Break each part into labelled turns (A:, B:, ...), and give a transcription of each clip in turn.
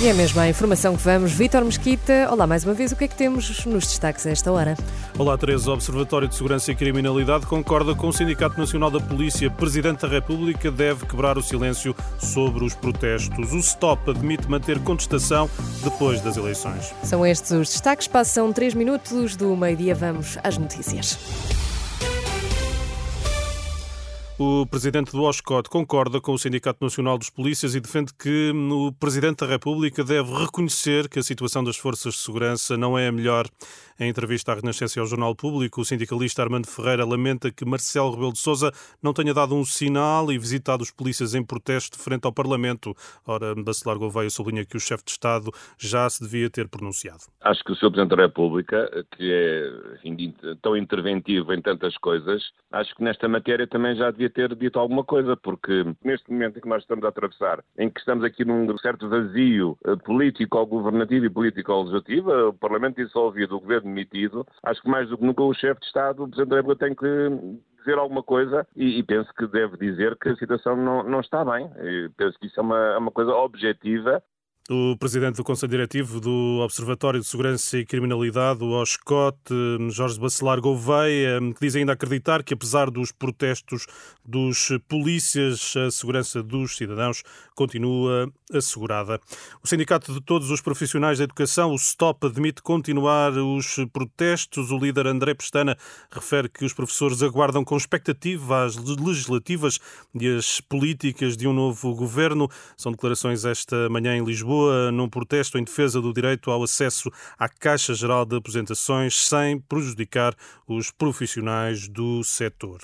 A: E é mesmo a informação que vamos. Vítor Mesquita, olá mais uma vez, o que é que temos nos destaques a esta hora?
B: Olá, Teresa. O Observatório de Segurança e Criminalidade concorda com o Sindicato Nacional da Polícia. Presidente da República deve quebrar o silêncio sobre os protestos. O STOP admite manter contestação depois das eleições.
A: São estes os destaques. Passam três minutos do meio-dia. Vamos às notícias.
B: O presidente do OSCOT concorda com o Sindicato Nacional dos Polícias e defende que o presidente da República deve reconhecer que a situação das forças de segurança não é a melhor. Em entrevista à Renascença e ao Jornal Público, o sindicalista Armando Ferreira lamenta que Marcelo Rebelo de Sousa não tenha dado um sinal e visitado os polícias em protesto frente ao Parlamento. Ora, Bacelar Gouveia sublinha que o chefe de Estado já se devia ter pronunciado.
C: Acho que o Sr. Presidente da República, que é tão interventivo em tantas coisas, acho que nesta matéria também já devia ter dito alguma coisa, porque neste momento em que nós estamos a atravessar, em que estamos aqui num certo vazio eh, político-governativo e político-legislativo, o Parlamento dissolvido, o Governo demitido, acho que mais do que nunca o chefe de Estado, o Presidente da República, tem que dizer alguma coisa e, e, penso que deve dizer que a situação não, não está bem. Penso que isso é uma, é uma coisa objetiva
B: o presidente do Conselho Diretivo do Observatório de Segurança e Criminalidade, o OSCOT, Jorge Bacelar Gouveia, que diz ainda acreditar que, apesar dos protestos dos polícias, a segurança dos cidadãos continua assegurada. O Sindicato de Todos os Profissionais da Educação, o STOP, admite continuar os protestos. O líder André Pestana refere que os professores aguardam com expectativa as legislativas e as políticas de um novo governo. São declarações esta manhã em Lisboa Lisboa num protesto em defesa do direito ao acesso à Caixa Geral de Aposentações sem prejudicar os profissionais do setor.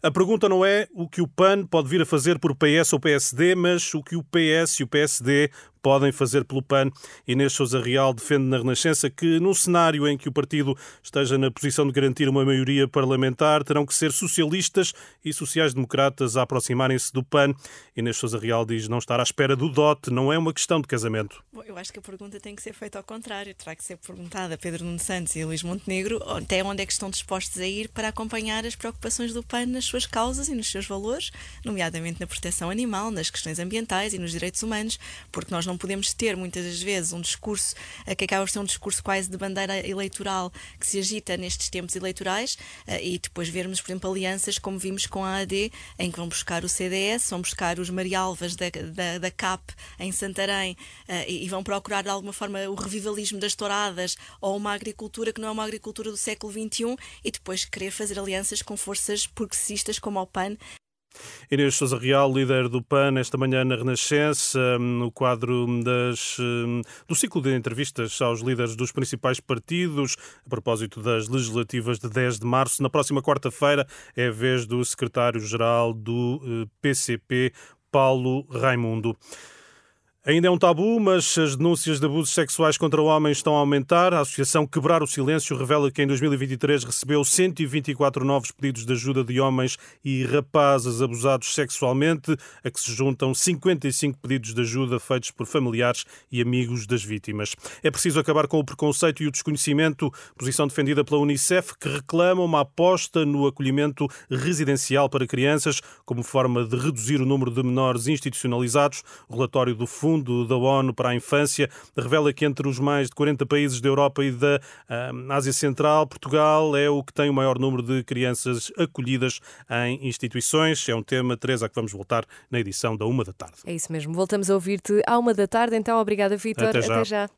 B: A pergunta não é o que o PAN pode vir a fazer por PS ou PSD, mas o que o PS e o PSD podem fazer pelo PAN. Inês Sousa Real defende na Renascença que, num cenário em que o partido esteja na posição de garantir uma maioria parlamentar, terão que ser socialistas e sociais-democratas a aproximarem-se do PAN. Inês Sousa Real diz não estar à espera do dote, não é uma questão de casamento.
D: Bom, eu acho que a pergunta tem que ser feita ao contrário. Terá que ser perguntada a Pedro Nuno Santos e a Luís Montenegro até onde é que estão dispostos a ir para acompanhar as preocupações do PAN nas suas causas e nos seus valores, nomeadamente na proteção animal, nas questões ambientais e nos direitos humanos, porque nós não podemos ter muitas das vezes um discurso eh, que acaba por ser um discurso quase de bandeira eleitoral que se agita nestes tempos eleitorais eh, e depois vermos, por exemplo, alianças como vimos com a AD, em que vão buscar o CDS, vão buscar os Marialvas da, da, da CAP em Santarém eh, e vão procurar de alguma forma o revivalismo das touradas ou uma agricultura que não é uma agricultura do século XXI e depois querer fazer alianças com forças progressistas como o PAN
B: Inês Sousa Real, líder do PAN, esta manhã na Renascença, no quadro das, do ciclo de entrevistas aos líderes dos principais partidos, a propósito das legislativas de 10 de março. Na próxima quarta-feira é a vez do secretário-geral do PCP, eh, Paulo Raimundo. Ainda é um tabu, mas as denúncias de abusos sexuais contra homens estão a aumentar. A Associação Quebrar o Silêncio revela que em 2023 recebeu 124 novos pedidos de ajuda de homens e rapazes abusados sexualmente, a que se juntam 55 pedidos de ajuda feitos por familiares e amigos das vítimas. É preciso acabar com o preconceito e o desconhecimento, posição defendida pela Unicef, que reclama uma aposta no acolhimento residencial para crianças como forma de reduzir o número de menores institucionalizados. O relatório do Fundo Fundo da ONU para a Infância revela que entre os mais de 40 países da Europa e da uh, Ásia Central, Portugal é o que tem o maior número de crianças acolhidas em instituições. É um tema, Teresa, a que vamos voltar na edição da uma da tarde.
A: É isso mesmo. Voltamos a ouvir-te à uma da tarde. Então, obrigada, Vitor.
B: Até já.
A: Até já.